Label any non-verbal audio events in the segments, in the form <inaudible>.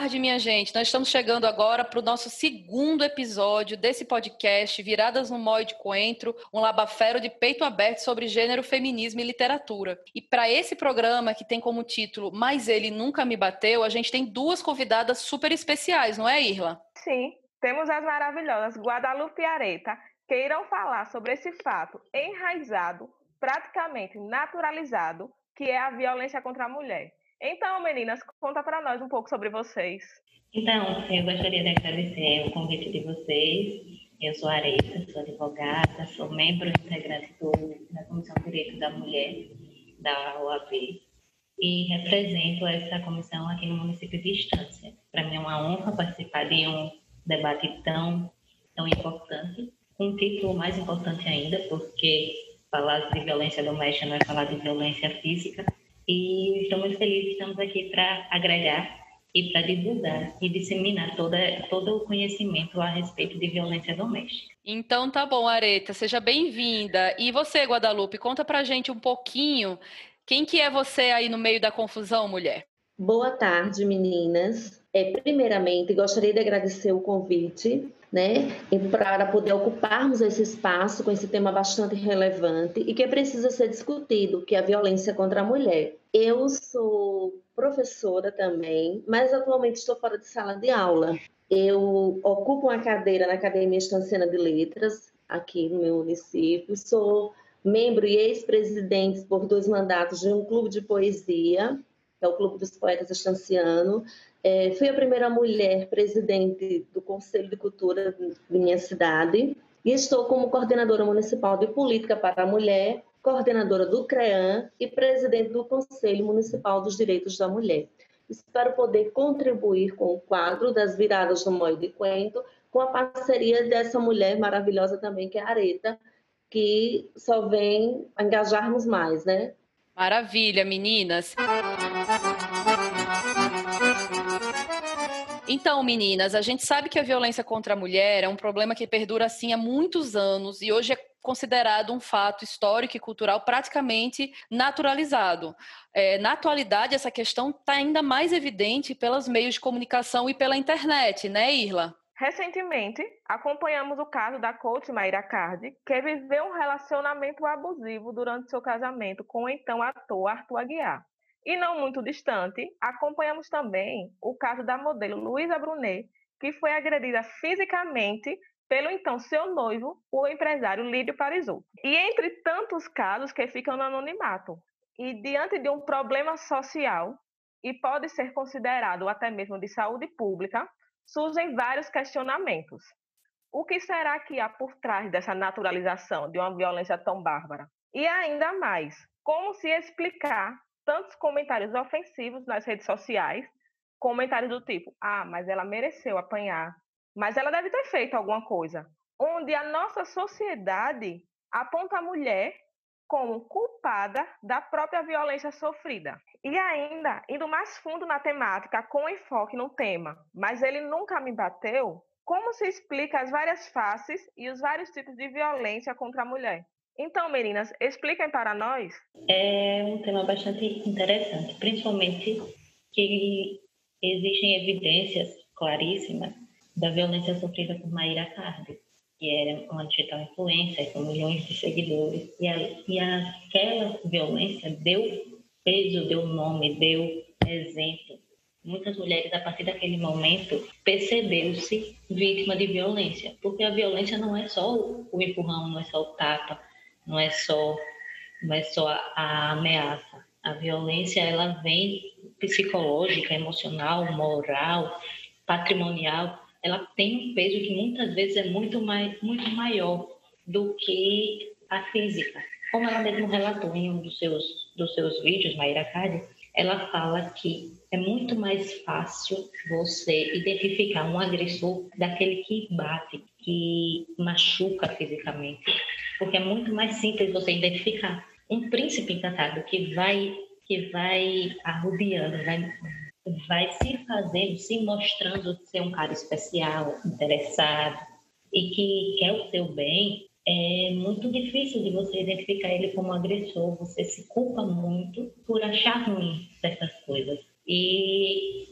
tarde, minha gente. Nós estamos chegando agora para o nosso segundo episódio desse podcast, Viradas no Mói de Coentro, um labafero de peito aberto sobre gênero, feminismo e literatura. E para esse programa, que tem como título Mas Ele Nunca Me Bateu, a gente tem duas convidadas super especiais, não é, Irla? Sim, temos as maravilhosas Guadalupe e Areta, que irão falar sobre esse fato enraizado, praticamente naturalizado, que é a violência contra a mulher. Então, meninas, conta para nós um pouco sobre vocês. Então, eu gostaria de agradecer o convite de vocês. Eu sou Areta, sou advogada, sou membro integrante do, da Comissão de Direito da Mulher da OAB e represento essa comissão aqui no município de Estância. Para mim é uma honra participar de um debate tão, tão importante, um título mais importante ainda, porque falar de violência doméstica não é falar de violência física, e estamos felizes, estamos aqui para agregar e para divulgar e disseminar toda, todo o conhecimento a respeito de violência doméstica. Então tá bom, Areta, seja bem-vinda. E você, Guadalupe, conta pra gente um pouquinho quem que é você aí no meio da confusão, mulher? Boa tarde, meninas. É, primeiramente, gostaria de agradecer o convite né, para poder ocuparmos esse espaço com esse tema bastante relevante e que precisa ser discutido, que é a violência contra a mulher. Eu sou professora também, mas atualmente estou fora de sala de aula. Eu ocupo uma cadeira na Academia Estanciana de Letras, aqui no meu município. Sou membro e ex-presidente por dois mandatos de um clube de poesia, que é o Clube dos Poetas Estanciano, é, fui a primeira mulher presidente do Conselho de Cultura de minha cidade e estou como coordenadora municipal de política para a mulher, coordenadora do CREAM e presidente do Conselho Municipal dos Direitos da Mulher. Espero poder contribuir com o quadro das viradas do Moio de Quento, com a parceria dessa mulher maravilhosa também, que é a Areta, que só vem engajarmos mais, né? Maravilha, meninas! Então, meninas, a gente sabe que a violência contra a mulher é um problema que perdura assim há muitos anos e hoje é considerado um fato histórico e cultural praticamente naturalizado. É, na atualidade, essa questão está ainda mais evidente pelos meios de comunicação e pela internet, né, Irla? Recentemente, acompanhamos o caso da coach Mayra Cardi, que viveu um relacionamento abusivo durante seu casamento com o então ator Arthur Aguiar. E não muito distante, acompanhamos também o caso da modelo Luísa Brunet, que foi agredida fisicamente pelo então seu noivo, o empresário Lídio Parisotto. E entre tantos casos que ficam no anonimato, e diante de um problema social, e pode ser considerado até mesmo de saúde pública, surgem vários questionamentos. O que será que há por trás dessa naturalização de uma violência tão bárbara? E ainda mais, como se explicar tantos comentários ofensivos nas redes sociais, comentários do tipo: ah, mas ela mereceu apanhar, mas ela deve ter feito alguma coisa. Onde a nossa sociedade aponta a mulher como culpada da própria violência sofrida. E ainda, indo mais fundo na temática, com enfoque no tema, mas ele nunca me bateu, como se explica as várias faces e os vários tipos de violência contra a mulher? Então, meninas, expliquem para nós. É um tema bastante interessante, principalmente que existem evidências claríssimas da violência sofrida por Maíra Cardi, que era uma digital influencer com milhões de seguidores, e, a, e aquela violência deu peso, deu nome, deu exemplo. Muitas mulheres, a partir daquele momento, percebeu-se vítima de violência, porque a violência não é só o empurrão, não é só o tapa, não é só, não é só a, a ameaça. A violência ela vem psicológica, emocional, moral, patrimonial. Ela tem um peso que muitas vezes é muito, mais, muito maior do que a física. Como ela mesmo relatou em um dos seus, dos seus vídeos, Maíra Cade, ela fala que é muito mais fácil você identificar um agressor daquele que bate, que machuca fisicamente, porque é muito mais simples você identificar um príncipe encantado que vai que vai arrubiando, vai vai se fazendo, se mostrando ser um cara especial, interessado e que quer o seu bem, é muito difícil de você identificar ele como agressor. Você se culpa muito por achar ruim certas coisas. E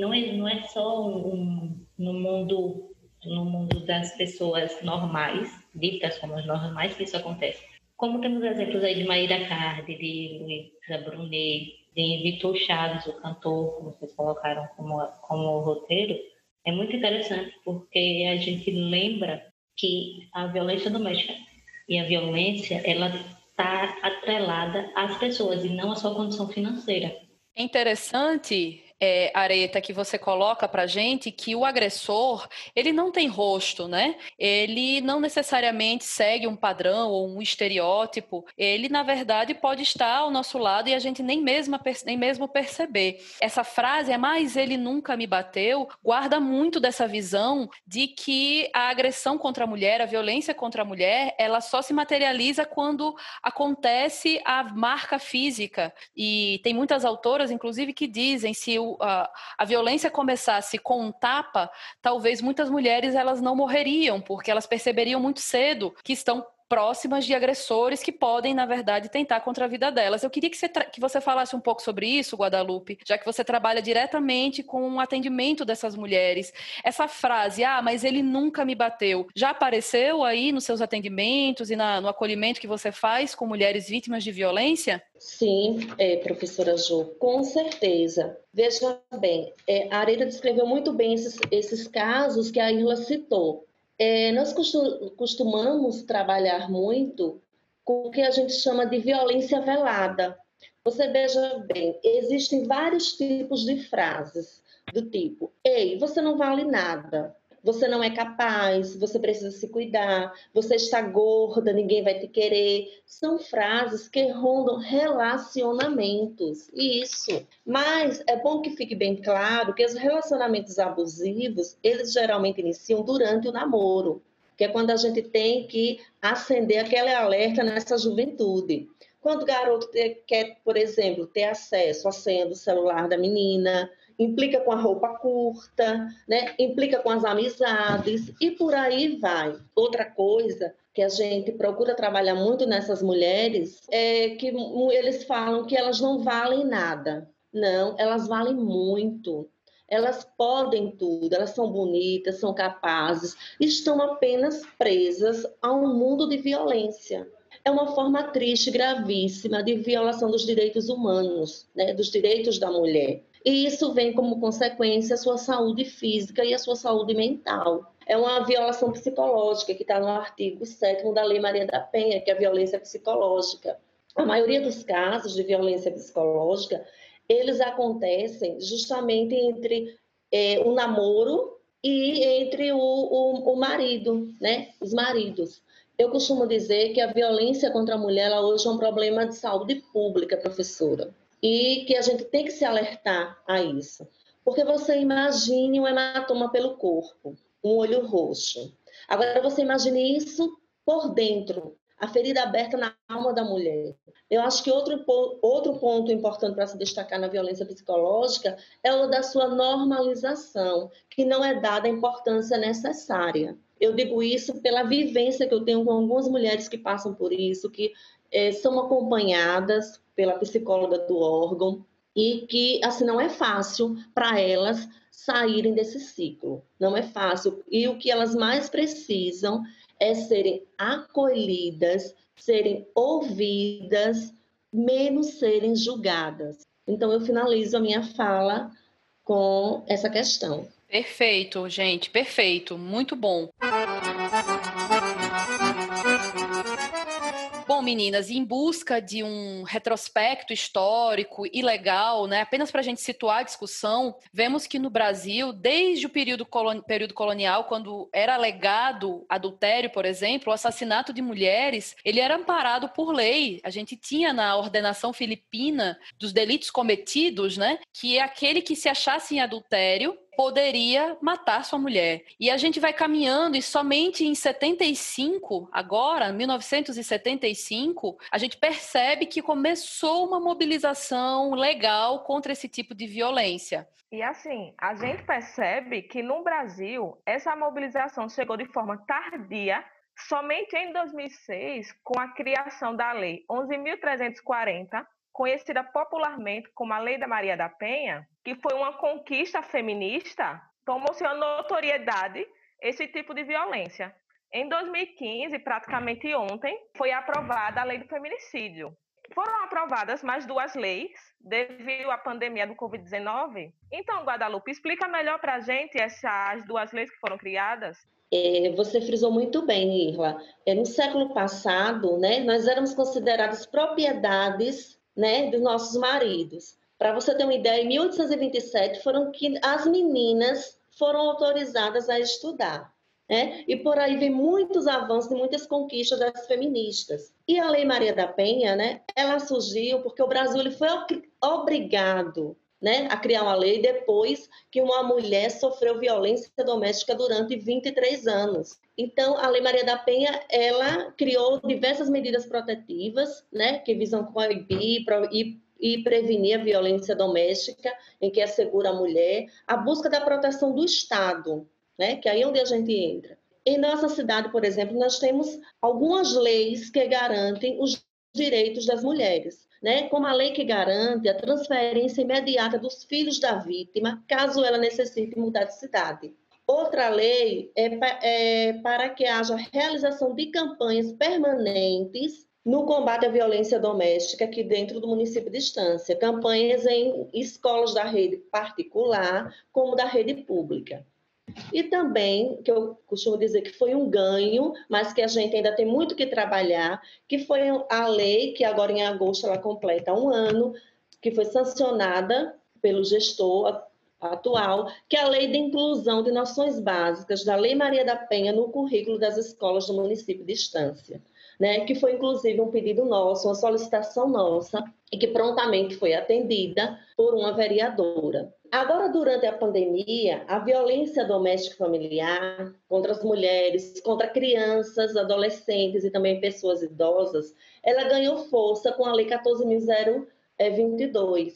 não é, não é só um, no mundo no mundo das pessoas normais, ditas como as normais, que isso acontece. Como temos exemplos aí de Maíra Cardi, de Luísa Brunet, de Vitor Chaves, o cantor, como vocês colocaram como, como roteiro, é muito interessante porque a gente lembra que a violência doméstica e a violência, ela está atrelada às pessoas e não à sua condição financeira. É interessante é, Areta, que você coloca para gente que o agressor ele não tem rosto, né? Ele não necessariamente segue um padrão ou um estereótipo. Ele, na verdade, pode estar ao nosso lado e a gente nem mesmo, nem mesmo perceber. Essa frase é mais ele nunca me bateu, guarda muito dessa visão de que a agressão contra a mulher, a violência contra a mulher, ela só se materializa quando acontece a marca física. E tem muitas autoras, inclusive, que dizem se o a, a violência começasse com um tapa, talvez muitas mulheres elas não morreriam, porque elas perceberiam muito cedo que estão próximas de agressores que podem, na verdade, tentar contra a vida delas. Eu queria que você, que você falasse um pouco sobre isso, Guadalupe, já que você trabalha diretamente com o atendimento dessas mulheres. Essa frase, ah, mas ele nunca me bateu, já apareceu aí nos seus atendimentos e na, no acolhimento que você faz com mulheres vítimas de violência? Sim, é, professora Jo, com certeza. Veja bem, é, a Areira descreveu muito bem esses, esses casos que a Irla citou. É, nós costumamos trabalhar muito com o que a gente chama de violência velada. Você veja bem, existem vários tipos de frases do tipo: Ei, você não vale nada você não é capaz, você precisa se cuidar, você está gorda, ninguém vai te querer. São frases que rondam relacionamentos. Isso. Mas é bom que fique bem claro que os relacionamentos abusivos, eles geralmente iniciam durante o namoro, que é quando a gente tem que acender aquele alerta nessa juventude. Quando o garoto quer, por exemplo, ter acesso à senha do celular da menina, implica com a roupa curta, né? implica com as amizades e por aí vai. Outra coisa que a gente procura trabalhar muito nessas mulheres é que eles falam que elas não valem nada. Não, elas valem muito. Elas podem tudo, elas são bonitas, são capazes, estão apenas presas a um mundo de violência é uma forma triste, gravíssima de violação dos direitos humanos, né, dos direitos da mulher. E isso vem como consequência a sua saúde física e a sua saúde mental. É uma violação psicológica que está no artigo 7 da Lei Maria da Penha, que é a violência psicológica. A maioria dos casos de violência psicológica, eles acontecem justamente entre é, o namoro e entre o, o, o, marido, né? Os maridos. Eu costumo dizer que a violência contra a mulher hoje é um problema de saúde pública, professora e que a gente tem que se alertar a isso. Porque você imagine um hematoma pelo corpo, um olho roxo. Agora você imagine isso por dentro, a ferida aberta na alma da mulher. Eu acho que outro, outro ponto importante para se destacar na violência psicológica é o da sua normalização, que não é dada a importância necessária. Eu digo isso pela vivência que eu tenho com algumas mulheres que passam por isso, que é, são acompanhadas pela psicóloga do órgão e que assim não é fácil para elas saírem desse ciclo. Não é fácil e o que elas mais precisam é serem acolhidas, serem ouvidas, menos serem julgadas. Então eu finalizo a minha fala com essa questão. Perfeito, gente, perfeito, muito bom. Meninas, em busca de um retrospecto histórico e legal, né, apenas para a gente situar a discussão, vemos que no Brasil, desde o período, colon período colonial, quando era alegado adultério, por exemplo, o assassinato de mulheres, ele era amparado por lei. A gente tinha na ordenação filipina dos delitos cometidos, né, que é aquele que se achasse em adultério poderia matar sua mulher. E a gente vai caminhando e somente em 75, agora, 1975, a gente percebe que começou uma mobilização legal contra esse tipo de violência. E assim, a gente percebe que no Brasil essa mobilização chegou de forma tardia, somente em 2006, com a criação da lei 11.340, conhecida popularmente como a Lei da Maria da Penha, que foi uma conquista feminista, tomou-se notoriedade esse tipo de violência. Em 2015, praticamente ontem, foi aprovada a Lei do Feminicídio. Foram aprovadas mais duas leis devido à pandemia do Covid-19. Então, Guadalupe, explica melhor para a gente essas duas leis que foram criadas. É, você frisou muito bem, Irla. É, no século passado, né, nós éramos considerados propriedades né, dos nossos maridos. Para você ter uma ideia, em 1827 foram que as meninas foram autorizadas a estudar. Né? E por aí vem muitos avanços e muitas conquistas das feministas. E a Lei Maria da Penha, né, ela surgiu porque o Brasil ele foi obrigado né, a criar uma lei depois que uma mulher sofreu violência doméstica durante 23 anos. Então, a Lei Maria da Penha, ela criou diversas medidas protetivas, né, que visam coibir e, e prevenir a violência doméstica, em que assegura a mulher, a busca da proteção do Estado, né, que aí é onde a gente entra. Em nossa cidade, por exemplo, nós temos algumas leis que garantem os direitos das mulheres né, como a lei que garante a transferência imediata dos filhos da vítima, caso ela necessite mudar de cidade. Outra lei é, é para que haja realização de campanhas permanentes no combate à violência doméstica aqui dentro do município de Estância, campanhas em escolas da rede particular como da rede pública. E também, que eu costumo dizer que foi um ganho, mas que a gente ainda tem muito que trabalhar, que foi a lei que agora em agosto ela completa um ano, que foi sancionada pelo gestor atual, que é a Lei de Inclusão de Noções Básicas da Lei Maria da Penha no currículo das escolas do município de Estância. Né, que foi inclusive um pedido nosso, uma solicitação nossa, e que prontamente foi atendida por uma vereadora. Agora, durante a pandemia, a violência doméstica familiar contra as mulheres, contra crianças, adolescentes e também pessoas idosas, ela ganhou força com a Lei 14.022,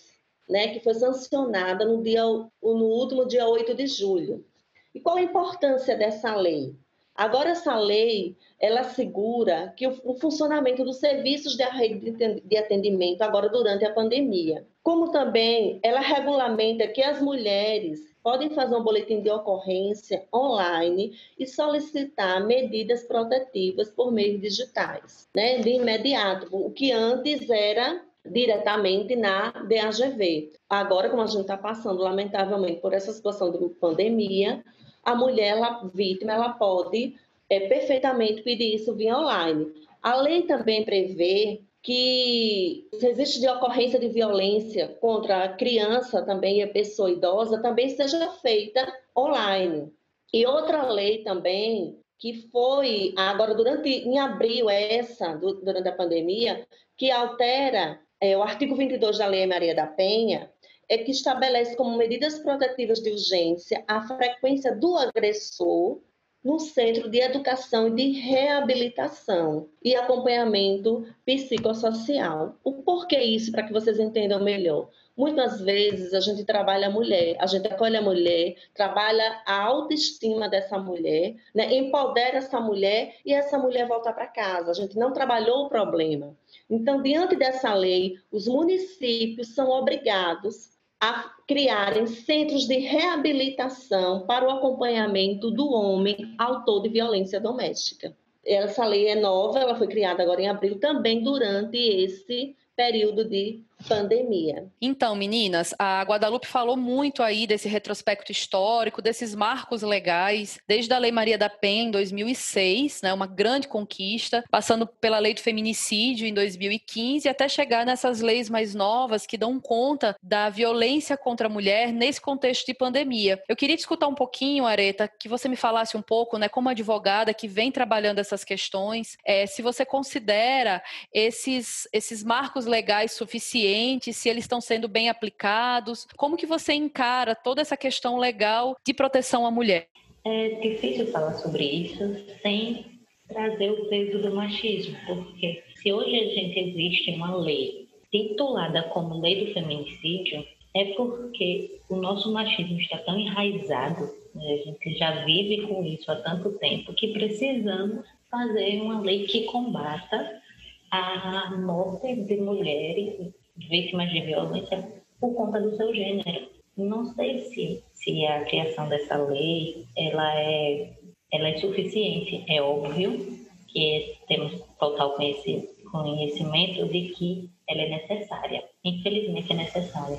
né, que foi sancionada no, dia, no último dia 8 de julho. E qual a importância dessa lei? Agora, essa lei, ela assegura que o, o funcionamento dos serviços da rede de atendimento agora durante a pandemia. Como também ela regulamenta que as mulheres podem fazer um boletim de ocorrência online e solicitar medidas protetivas por meios digitais, né, de imediato, o que antes era diretamente na DAGV. Agora, como a gente está passando, lamentavelmente, por essa situação de pandemia, a mulher ela, vítima ela pode é, perfeitamente pedir isso via online. A lei também prevê que se existe de ocorrência de violência contra a criança também e a pessoa idosa, também seja feita online. E outra lei também que foi agora durante em abril essa durante a pandemia que altera é, o artigo 22 da Lei Maria da Penha é que estabelece como medidas protetivas de urgência a frequência do agressor no Centro de Educação e de Reabilitação e Acompanhamento Psicossocial. O porquê isso, para que vocês entendam melhor? Muitas vezes a gente trabalha a mulher, a gente acolhe a mulher, trabalha a autoestima dessa mulher, né? empodera essa mulher e essa mulher volta para casa. A gente não trabalhou o problema. Então, diante dessa lei, os municípios são obrigados a criarem centros de reabilitação para o acompanhamento do homem autor de violência doméstica. Essa lei é nova, ela foi criada agora em abril, também durante esse período de pandemia. Então, meninas, a Guadalupe falou muito aí desse retrospecto histórico, desses marcos legais, desde a Lei Maria da Penha em 2006, né, uma grande conquista, passando pela Lei do Feminicídio em 2015 até chegar nessas leis mais novas que dão conta da violência contra a mulher nesse contexto de pandemia. Eu queria te escutar um pouquinho, Areta, que você me falasse um pouco, né, como advogada que vem trabalhando essas questões, é, se você considera esses, esses marcos legais suficientes se eles estão sendo bem aplicados? Como que você encara toda essa questão legal de proteção à mulher? É difícil falar sobre isso sem trazer o peso do machismo, porque se hoje a gente existe uma lei titulada como Lei do Feminicídio, é porque o nosso machismo está tão enraizado, né? a gente já vive com isso há tanto tempo, que precisamos fazer uma lei que combata a morte de mulheres vítimas de violência por conta do seu gênero. Não sei se, se a criação dessa lei ela é, ela é suficiente. É óbvio que temos total conhecimento de que ela é necessária. Infelizmente é necessária.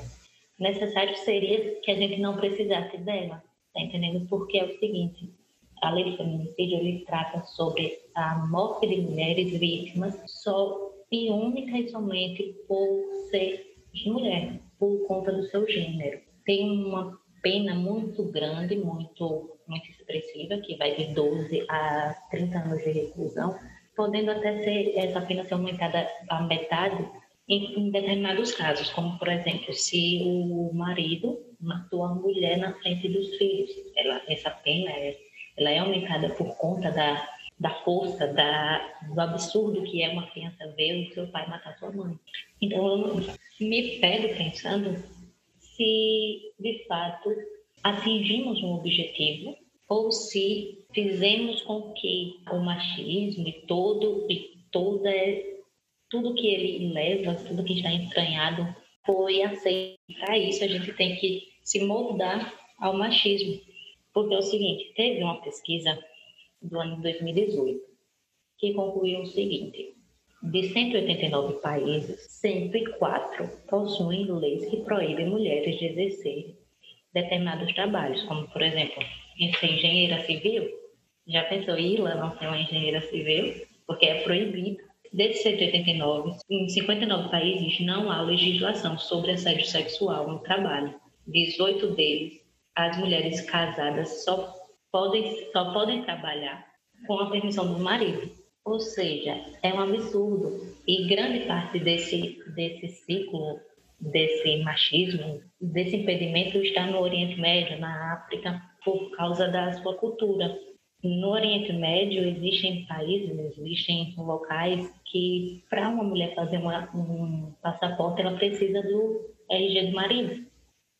Necessário seria que a gente não precisasse dela, tá entendendo? Porque é o seguinte, a lei do feminicídio ele trata sobre a morte de mulheres vítimas só e única e somente por ser mulher, por conta do seu gênero. Tem uma pena muito grande, muito, muito expressiva, que vai de 12 a 30 anos de reclusão, podendo até ser essa pena ser aumentada a metade em, determinados casos, como por exemplo, se o marido matou a mulher na frente dos filhos, ela, essa pena é, ela é aumentada por conta da, da força, da, do absurdo que é uma criança ver o seu pai matar sua mãe. Então, eu me pego pensando se, de fato, atingimos um objetivo ou se fizemos com que o machismo e todo e toda tudo que ele leva, tudo que está entranhado, foi aceito. Para isso, a gente tem que se moldar ao machismo. Porque é o seguinte: teve uma pesquisa do ano 2018 que concluiu o seguinte: de 189 países, 104 possuem leis que proíbem mulheres de exercer determinados trabalhos, como, por exemplo, ser engenheira civil. Já pensou em não ser uma engenheira civil? Porque é proibido. Desde 189, em 59 países não há legislação sobre assédio sexual no trabalho. 18 deles, as mulheres casadas só podem, só podem trabalhar com a permissão do marido. Ou seja, é um absurdo. E grande parte desse, desse ciclo, desse machismo, desse impedimento está no Oriente Médio, na África, por causa da sua cultura. No Oriente Médio existem países, existem locais que para uma mulher fazer uma, um passaporte ela precisa do RG do marido,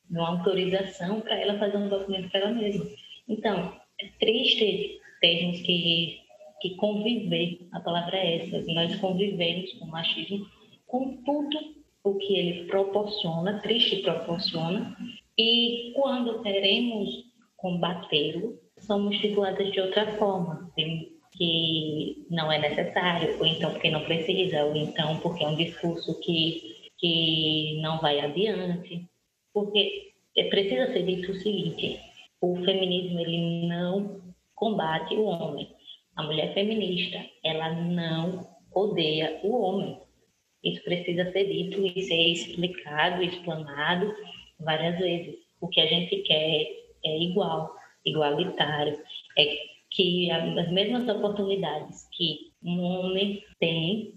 de uma autorização para ela fazer um documento para ela mesma. Então, é triste termos que, que conviver, a palavra é essa, nós convivemos com o machismo, com tudo o que ele proporciona, triste proporciona, e quando queremos combatê-lo, somos tituladas de outra forma, que não é necessário, ou então porque não precisa, ou então porque é um discurso que, que não vai adiante. Porque precisa ser dito o seguinte: o feminismo ele não combate o homem. A mulher feminista, ela não odeia o homem. Isso precisa ser dito e ser explicado, explanado várias vezes. O que a gente quer é igual igualitário, é que as mesmas oportunidades que um homem tem,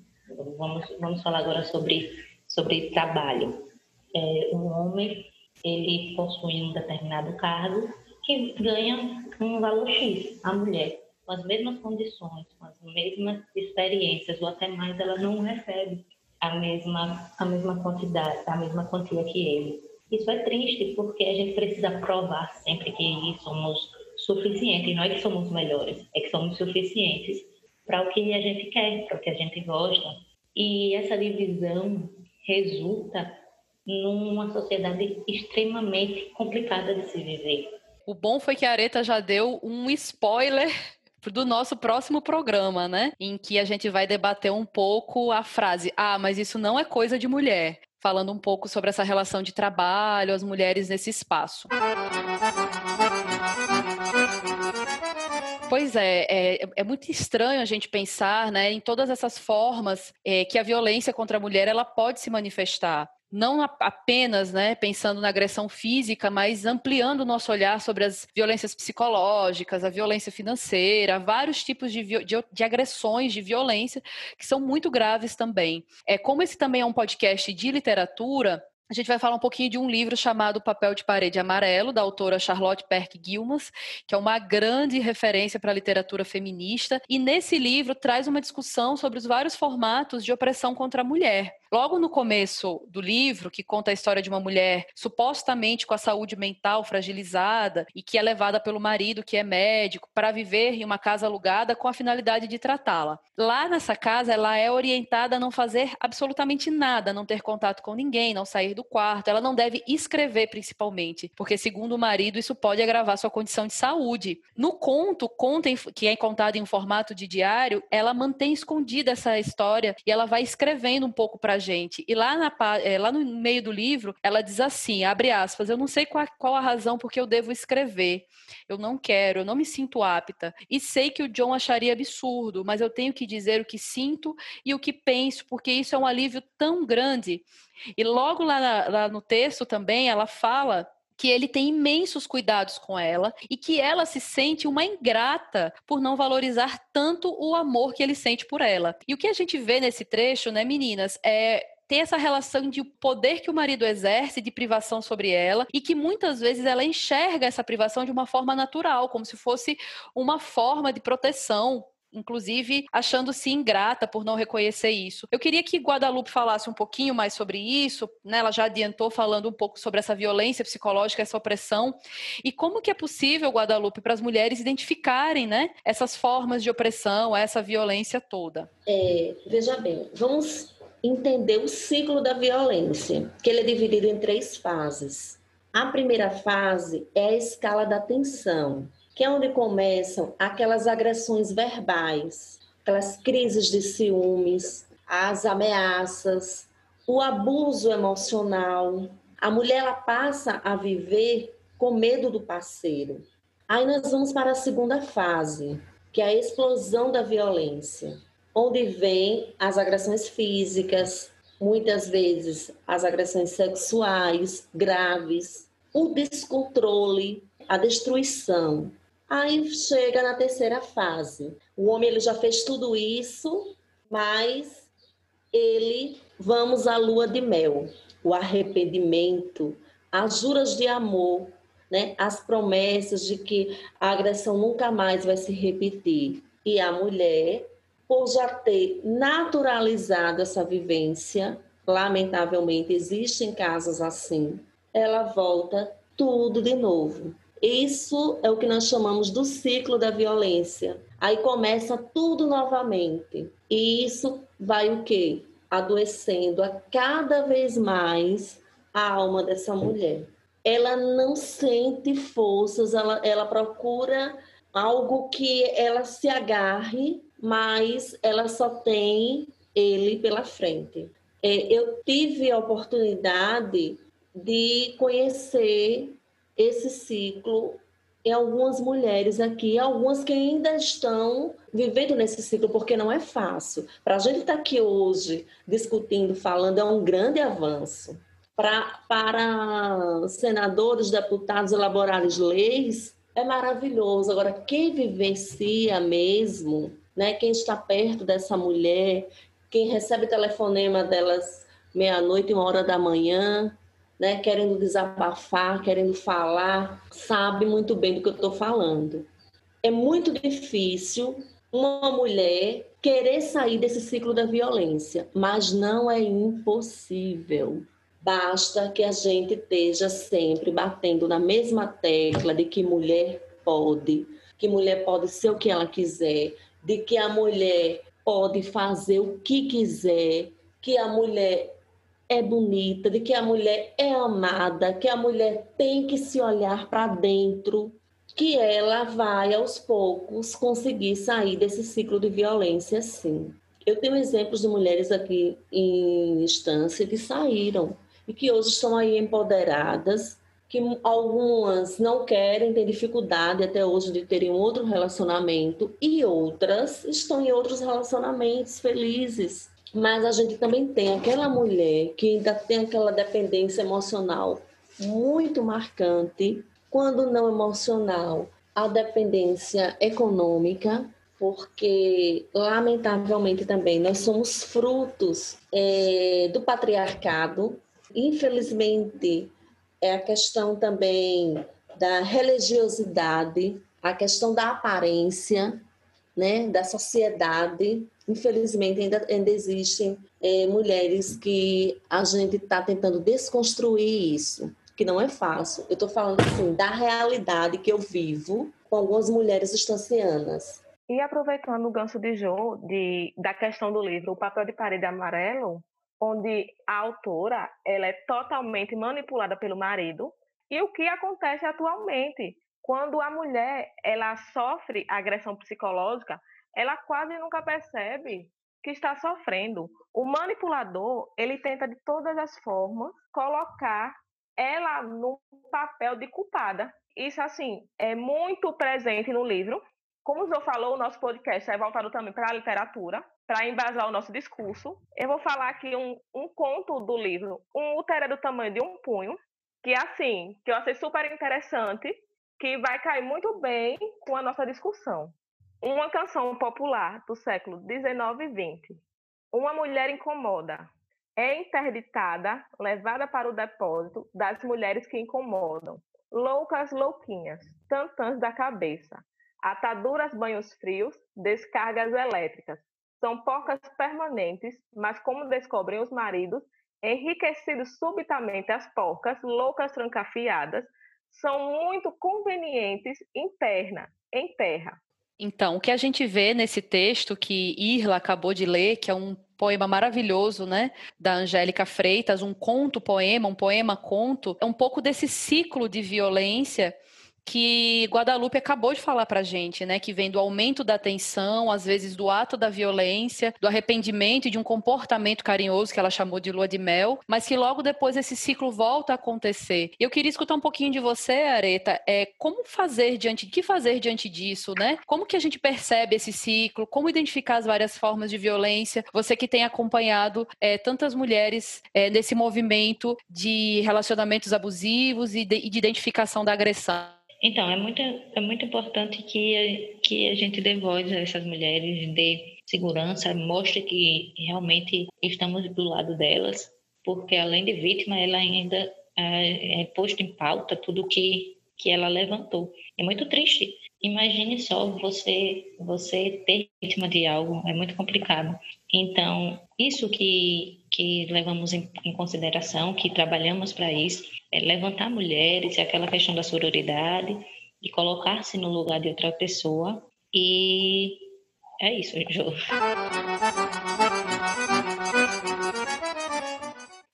vamos, vamos falar agora sobre, sobre trabalho. É, um homem, ele possui um determinado cargo que ganha um valor X. A mulher, com as mesmas condições, com as mesmas experiências, ou até mais, ela não recebe a mesma, a mesma quantidade, a mesma quantia que ele. Isso é triste porque a gente precisa provar sempre que somos suficientes. Não é que somos melhores, é que somos suficientes para o que a gente quer, para o que a gente gosta. E essa divisão resulta numa sociedade extremamente complicada de se viver. O bom foi que a Areta já deu um spoiler <laughs> do nosso próximo programa, né? Em que a gente vai debater um pouco a frase: ah, mas isso não é coisa de mulher falando um pouco sobre essa relação de trabalho, as mulheres nesse espaço. Pois é, é, é, muito estranho a gente pensar né, em todas essas formas é, que a violência contra a mulher ela pode se manifestar não apenas né, pensando na agressão física, mas ampliando o nosso olhar sobre as violências psicológicas, a violência financeira, vários tipos de, de, de, agressões, de violência, que são muito graves também. É, como esse também é um podcast de literatura, a gente vai falar um pouquinho de um livro chamado Papel de Parede Amarelo, da autora Charlotte Perk Gilmas, que é uma grande referência para a literatura feminista. E nesse livro traz uma discussão sobre os vários formatos de opressão contra a mulher. Logo no começo do livro, que conta a história de uma mulher supostamente com a saúde mental fragilizada e que é levada pelo marido, que é médico, para viver em uma casa alugada com a finalidade de tratá-la. Lá nessa casa, ela é orientada a não fazer absolutamente nada, não ter contato com ninguém, não sair do quarto. Ela não deve escrever, principalmente, porque, segundo o marido, isso pode agravar sua condição de saúde. No conto, conta que é contado em formato de diário, ela mantém escondida essa história e ela vai escrevendo um pouco para gente. E lá, na, é, lá no meio do livro, ela diz assim, abre aspas, eu não sei qual, qual a razão porque eu devo escrever. Eu não quero, eu não me sinto apta. E sei que o John acharia absurdo, mas eu tenho que dizer o que sinto e o que penso, porque isso é um alívio tão grande. E logo lá, na, lá no texto também, ela fala que ele tem imensos cuidados com ela e que ela se sente uma ingrata por não valorizar tanto o amor que ele sente por ela. E o que a gente vê nesse trecho, né, meninas, é ter essa relação de poder que o marido exerce de privação sobre ela e que muitas vezes ela enxerga essa privação de uma forma natural, como se fosse uma forma de proteção inclusive achando-se ingrata por não reconhecer isso. Eu queria que Guadalupe falasse um pouquinho mais sobre isso, né? Ela já adiantou falando um pouco sobre essa violência psicológica, essa opressão, e como que é possível, Guadalupe, para as mulheres identificarem, né, essas formas de opressão, essa violência toda. É, veja bem, vamos entender o ciclo da violência, que ele é dividido em três fases. A primeira fase é a escala da tensão, que é onde começam aquelas agressões verbais, aquelas crises de ciúmes, as ameaças, o abuso emocional. A mulher ela passa a viver com medo do parceiro. Aí nós vamos para a segunda fase, que é a explosão da violência, onde vem as agressões físicas, muitas vezes as agressões sexuais graves, o descontrole, a destruição. Aí chega na terceira fase. O homem ele já fez tudo isso, mas ele vamos à lua de mel, o arrependimento, as juras de amor, né? As promessas de que a agressão nunca mais vai se repetir. E a mulher, por já ter naturalizado essa vivência, lamentavelmente existem casos assim, ela volta tudo de novo. Isso é o que nós chamamos do ciclo da violência. Aí começa tudo novamente. E isso vai o quê? Adoecendo a cada vez mais a alma dessa mulher. Ela não sente forças, ela, ela procura algo que ela se agarre, mas ela só tem ele pela frente. É, eu tive a oportunidade de conhecer esse ciclo em algumas mulheres aqui, algumas que ainda estão vivendo nesse ciclo, porque não é fácil. Para a gente estar tá aqui hoje discutindo, falando, é um grande avanço. Pra, para senadores, deputados elaborarem leis, é maravilhoso. Agora, quem vivencia mesmo, né, quem está perto dessa mulher, quem recebe telefonema delas meia-noite, uma hora da manhã, né, querendo desabafar, querendo falar, sabe muito bem do que eu estou falando. É muito difícil uma mulher querer sair desse ciclo da violência, mas não é impossível. Basta que a gente esteja sempre batendo na mesma tecla de que mulher pode, que mulher pode ser o que ela quiser, de que a mulher pode fazer o que quiser, que a mulher é bonita, de que a mulher é amada, que a mulher tem que se olhar para dentro, que ela vai aos poucos conseguir sair desse ciclo de violência, sim. Eu tenho exemplos de mulheres aqui em instância que saíram e que hoje estão aí empoderadas, que algumas não querem, têm dificuldade até hoje de terem outro relacionamento e outras estão em outros relacionamentos felizes mas a gente também tem aquela mulher que ainda tem aquela dependência emocional muito marcante, quando não emocional, a dependência econômica, porque lamentavelmente também nós somos frutos é, do patriarcado, Infelizmente, é a questão também da religiosidade, a questão da aparência, né, da sociedade. Infelizmente, ainda, ainda existem é, mulheres que a gente está tentando desconstruir isso, que não é fácil. Eu estou falando assim, da realidade que eu vivo com algumas mulheres estancianas. E aproveitando o gancho de Jo, de, da questão do livro O Papel de Parede Amarelo, onde a autora ela é totalmente manipulada pelo marido, e o que acontece atualmente? Quando a mulher ela sofre agressão psicológica, ela quase nunca percebe que está sofrendo. O manipulador, ele tenta de todas as formas colocar ela no papel de culpada. Isso, assim, é muito presente no livro. Como o Zô falou, o nosso podcast é voltado também para a literatura, para embasar o nosso discurso. Eu vou falar aqui um, um conto do livro, Um útero é do tamanho de um punho, que, assim, que eu achei super interessante, que vai cair muito bem com a nossa discussão. Uma canção popular do século XIX e XX. Uma mulher incomoda. É interditada, levada para o depósito das mulheres que incomodam. Loucas louquinhas, tantãs da cabeça. Ataduras banhos frios, descargas elétricas. São porcas permanentes, mas como descobrem os maridos, enriquecidos subitamente as porcas, loucas trancafiadas, são muito convenientes em terra, em terra. Então, o que a gente vê nesse texto que Irla acabou de ler, que é um poema maravilhoso, né, da Angélica Freitas, um conto-poema, um poema-conto, é um pouco desse ciclo de violência que Guadalupe acabou de falar para gente, né, que vem do aumento da tensão, às vezes do ato da violência, do arrependimento e de um comportamento carinhoso que ela chamou de lua de mel, mas que logo depois esse ciclo volta a acontecer. Eu queria escutar um pouquinho de você, Areta, é como fazer diante, que fazer diante disso, né? Como que a gente percebe esse ciclo? Como identificar as várias formas de violência? Você que tem acompanhado é, tantas mulheres é, nesse movimento de relacionamentos abusivos e de, e de identificação da agressão. Então, é muito, é muito importante que, que a gente dê voz a essas mulheres, dê segurança, mostre que realmente estamos do lado delas, porque além de vítima, ela ainda é, é posto em pauta tudo que, que ela levantou. É muito triste. Imagine só você você ter vítima de algo, é muito complicado. Então, isso que, que levamos em, em consideração, que trabalhamos para isso, é levantar mulheres, é aquela questão da sororidade, de colocar-se no lugar de outra pessoa. E é isso, <laughs> Jô.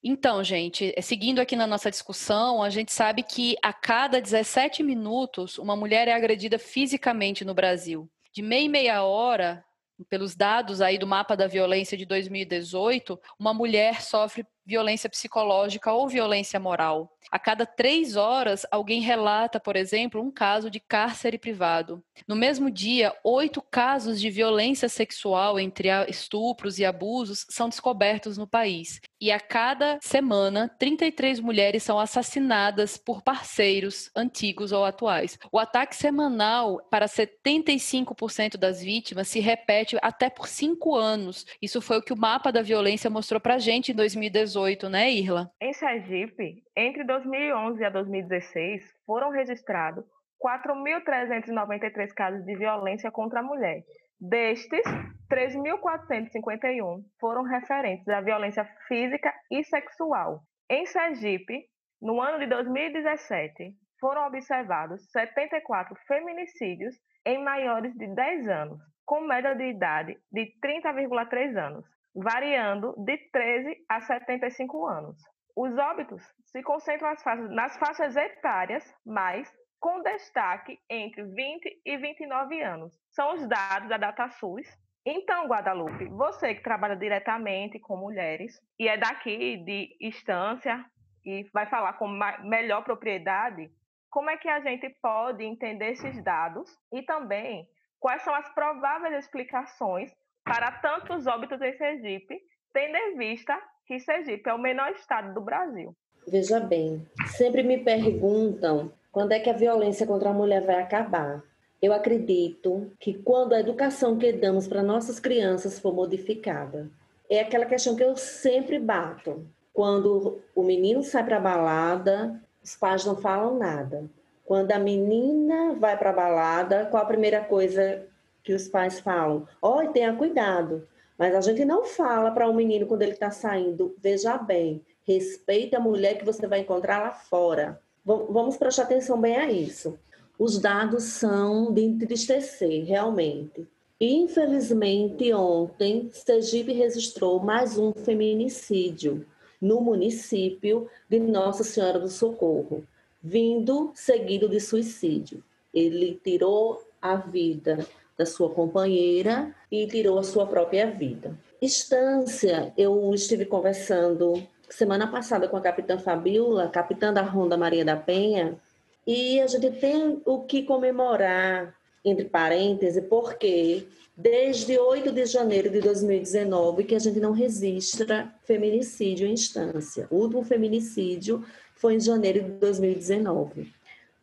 Então, gente, seguindo aqui na nossa discussão, a gente sabe que a cada 17 minutos uma mulher é agredida fisicamente no Brasil. De meia e meia hora, pelos dados aí do mapa da violência de 2018, uma mulher sofre violência psicológica ou violência moral. A cada três horas, alguém relata, por exemplo, um caso de cárcere privado. No mesmo dia, oito casos de violência sexual, entre estupros e abusos, são descobertos no país. E a cada semana, 33 mulheres são assassinadas por parceiros antigos ou atuais. O ataque semanal para 75% das vítimas se repete até por cinco anos. Isso foi o que o mapa da violência mostrou para gente em 2018, né, Irla? Em Sergipe, entre 2011 a 2016, foram registrados 4.393 casos de violência contra a mulher. Destes, 3.451 foram referentes à violência física e sexual. Em Sergipe, no ano de 2017, foram observados 74 feminicídios em maiores de 10 anos, com média de idade de 30,3 anos, variando de 13 a 75 anos. Os óbitos se concentram nas faixas, nas faixas etárias, mas com destaque entre 20 e 29 anos. São os dados da DataSUS. Então, Guadalupe, você que trabalha diretamente com mulheres e é daqui de instância e vai falar com melhor propriedade, como é que a gente pode entender esses dados e também quais são as prováveis explicações para tantos óbitos em Sergipe, tendo em vista que Sergipe é o menor estado do Brasil. Veja bem, sempre me perguntam quando é que a violência contra a mulher vai acabar. Eu acredito que quando a educação que damos para nossas crianças for modificada, é aquela questão que eu sempre bato. quando o menino sai para a balada, os pais não falam nada. Quando a menina vai para a balada, qual a primeira coisa que os pais falam? Olha, tenha cuidado. Mas a gente não fala para o um menino quando ele está saindo, veja bem, respeite a mulher que você vai encontrar lá fora. Vamos prestar atenção bem a isso. Os dados são de entristecer, realmente. Infelizmente, ontem, Sergipe registrou mais um feminicídio no município de Nossa Senhora do Socorro, vindo seguido de suicídio. Ele tirou a vida da sua companheira e tirou a sua própria vida. Estância, eu estive conversando semana passada com a capitã Fabiola, capitã da Ronda Maria da Penha, e a gente tem o que comemorar entre parênteses, porque desde 8 de janeiro de 2019 que a gente não registra feminicídio em instância. O último feminicídio foi em janeiro de 2019,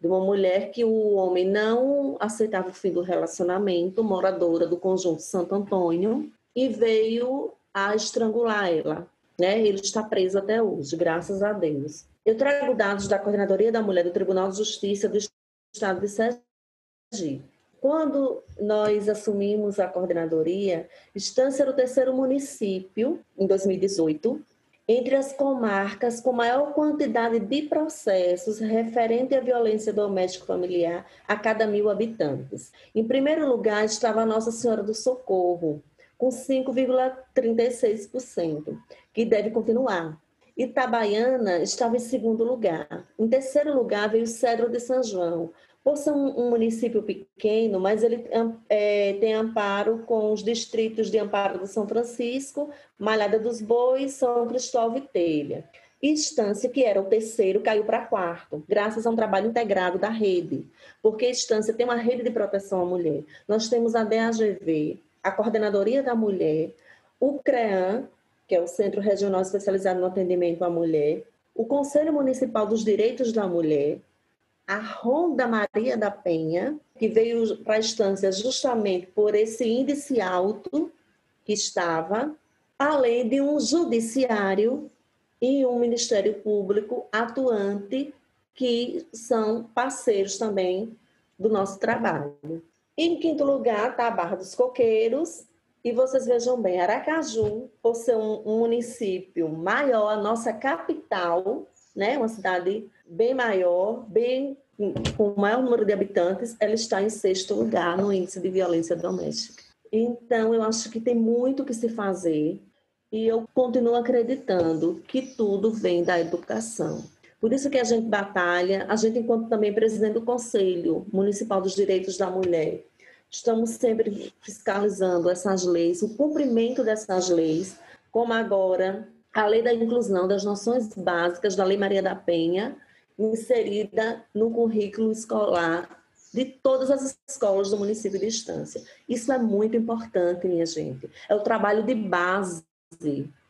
de uma mulher que o homem não aceitava o fim do relacionamento, moradora do conjunto Santo Antônio, e veio a estrangular ela. Né? Ele está preso até hoje, graças a Deus. Eu trago dados da Coordenadoria da Mulher do Tribunal de Justiça do Estado de Sergipe quando nós assumimos a coordenadoria, Estância era o terceiro município, em 2018, entre as comarcas com maior quantidade de processos referente à violência doméstica familiar a cada mil habitantes. Em primeiro lugar estava Nossa Senhora do Socorro, com 5,36%, que deve continuar. Itabaiana estava em segundo lugar. Em terceiro lugar veio Cedro de São João, por ser um, município pequeno, mas ele é, tem amparo com os distritos de Amparo do São Francisco, Malhada dos Bois, São Cristóvão e Telha. Estância, que era o terceiro, caiu para quarto, graças a um trabalho integrado da rede, porque Estância tem uma rede de proteção à mulher. Nós temos a DAGV, a Coordenadoria da Mulher, o CREAM, que é o Centro Regional Especializado no Atendimento à Mulher, o Conselho Municipal dos Direitos da Mulher, a Ronda Maria da Penha, que veio para a instância justamente por esse índice alto que estava, além de um judiciário e um Ministério Público atuante, que são parceiros também do nosso trabalho. Em quinto lugar está a Barra dos Coqueiros, e vocês vejam bem, Aracaju, por ser um município maior, a nossa capital, né, uma cidade bem maior, bem com o maior número de habitantes, ela está em sexto lugar no índice de violência doméstica. Então, eu acho que tem muito que se fazer e eu continuo acreditando que tudo vem da educação. Por isso que a gente batalha, a gente enquanto também presidente do Conselho Municipal dos Direitos da Mulher, estamos sempre fiscalizando essas leis, o cumprimento dessas leis, como agora a Lei da Inclusão das Noções Básicas da Lei Maria da Penha, inserida no currículo escolar de todas as escolas do município de Estância. Isso é muito importante, minha gente. É o trabalho de base.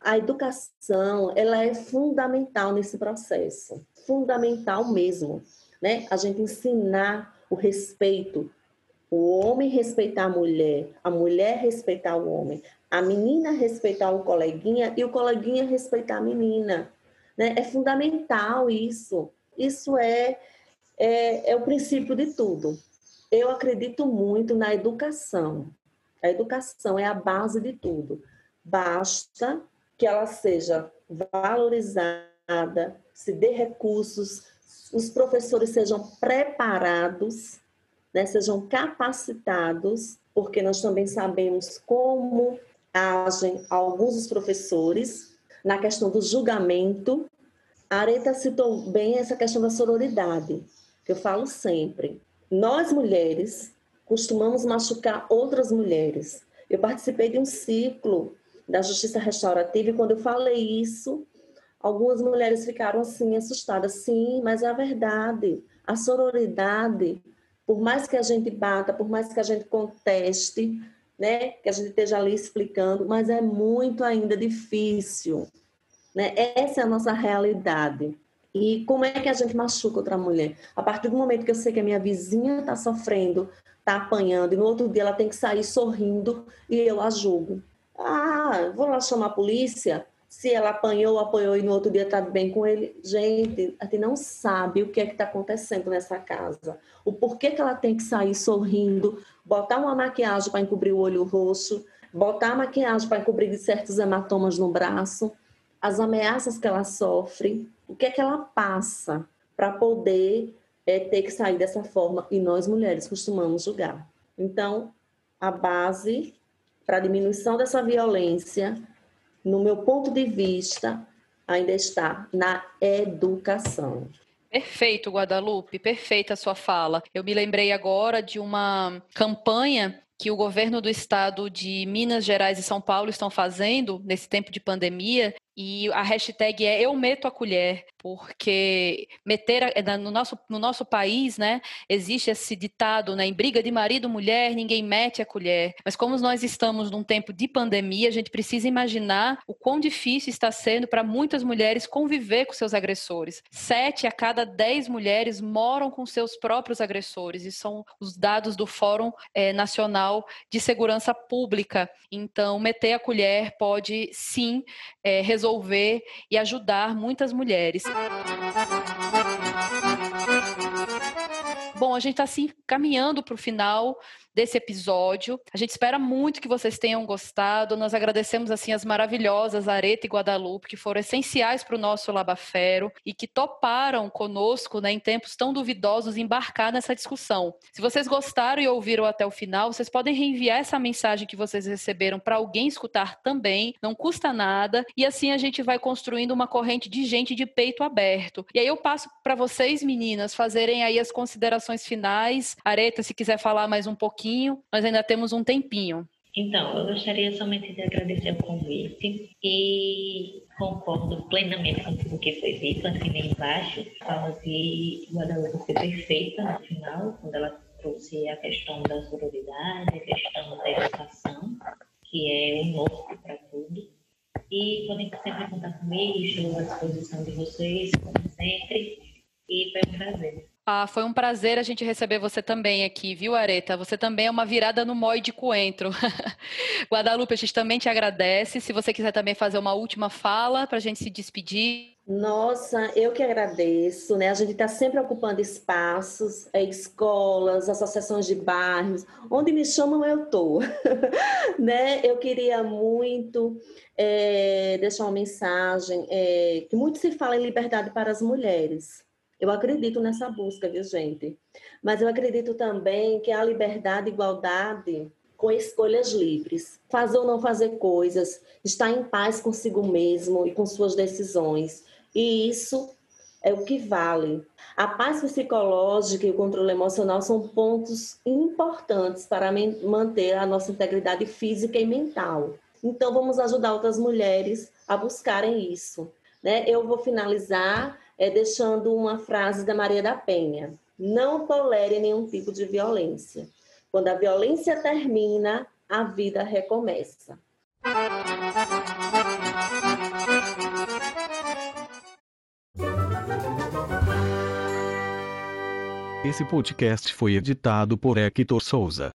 A educação, ela é fundamental nesse processo. Fundamental mesmo, né? A gente ensinar o respeito, o homem respeitar a mulher, a mulher respeitar o homem, a menina respeitar o coleguinha e o coleguinha respeitar a menina. Né? É fundamental isso. Isso é, é, é o princípio de tudo. Eu acredito muito na educação. A educação é a base de tudo. Basta que ela seja valorizada, se dê recursos, os professores sejam preparados, né, sejam capacitados, porque nós também sabemos como agem alguns dos professores na questão do julgamento, a Areta citou bem essa questão da sororidade, que eu falo sempre. Nós mulheres costumamos machucar outras mulheres. Eu participei de um ciclo da justiça restaurativa e quando eu falei isso, algumas mulheres ficaram assim assustadas. Sim, mas é a verdade. A sororidade, por mais que a gente bata, por mais que a gente conteste, né, que a gente esteja ali explicando, mas é muito ainda difícil. Né? Essa é a nossa realidade. E como é que a gente machuca outra mulher? A partir do momento que eu sei que a minha vizinha está sofrendo, está apanhando, e no outro dia ela tem que sair sorrindo e eu a julgo. Ah, vou lá chamar a polícia. Se ela apanhou, apoiou e no outro dia está bem com ele. Gente, a gente não sabe o que é que está acontecendo nessa casa. O porquê que ela tem que sair sorrindo, botar uma maquiagem para encobrir o olho roxo, botar a maquiagem para encobrir certos hematomas no braço, as ameaças que ela sofre, o que é que ela passa para poder é, ter que sair dessa forma. E nós mulheres costumamos julgar. Então, a base para a diminuição dessa violência no meu ponto de vista, ainda está na educação. Perfeito, Guadalupe, perfeita a sua fala. Eu me lembrei agora de uma campanha que o governo do estado de Minas Gerais e São Paulo estão fazendo nesse tempo de pandemia, e a hashtag é eu meto a colher, porque meter a, no, nosso, no nosso país, né, existe esse ditado, né, em briga de marido mulher, ninguém mete a colher. Mas como nós estamos num tempo de pandemia, a gente precisa imaginar o quão difícil está sendo para muitas mulheres conviver com seus agressores. Sete a cada dez mulheres moram com seus próprios agressores, e são os dados do Fórum é, Nacional de Segurança Pública. Então, meter a colher pode sim é, resolver resolver e ajudar muitas mulheres. Bom, a gente está assim caminhando para o final desse episódio. A gente espera muito que vocês tenham gostado. Nós agradecemos assim as maravilhosas Areta e Guadalupe que foram essenciais para o nosso Labafero e que toparam conosco, né, em tempos tão duvidosos, embarcar nessa discussão. Se vocês gostaram e ouviram até o final, vocês podem reenviar essa mensagem que vocês receberam para alguém escutar também. Não custa nada e assim a gente vai construindo uma corrente de gente de peito aberto. E aí eu passo para vocês, meninas, fazerem aí as considerações finais. Areta, se quiser falar mais um pouquinho pouquinho, ainda temos um tempinho. Então, eu gostaria somente de agradecer o convite e concordo plenamente com tudo que foi dito, assinei embaixo. Fala de Guadalupe foi perfeita no final, quando ela trouxe a questão da sororidade, a questão da educação, que é o norte para tudo. E podem sempre contar comigo, estou à disposição de vocês, como sempre, e foi um prazer. Ah, foi um prazer a gente receber você também aqui, viu, Areta? Você também é uma virada no mói de coentro. Guadalupe, a gente também te agradece. Se você quiser também fazer uma última fala para a gente se despedir. Nossa, eu que agradeço, né? A gente está sempre ocupando espaços, é, escolas, associações de bairros, onde me chamam eu tô, <laughs> né? Eu queria muito é, deixar uma mensagem é, que muito se fala em liberdade para as mulheres, eu acredito nessa busca, viu, gente? Mas eu acredito também que a liberdade e igualdade com escolhas livres, fazer ou não fazer coisas, estar em paz consigo mesmo e com suas decisões. E isso é o que vale. A paz psicológica e o controle emocional são pontos importantes para manter a nossa integridade física e mental. Então, vamos ajudar outras mulheres a buscarem isso. Né? Eu vou finalizar é, deixando uma frase da Maria da Penha: Não tolere nenhum tipo de violência. Quando a violência termina, a vida recomeça. Esse podcast foi editado por Hector Souza.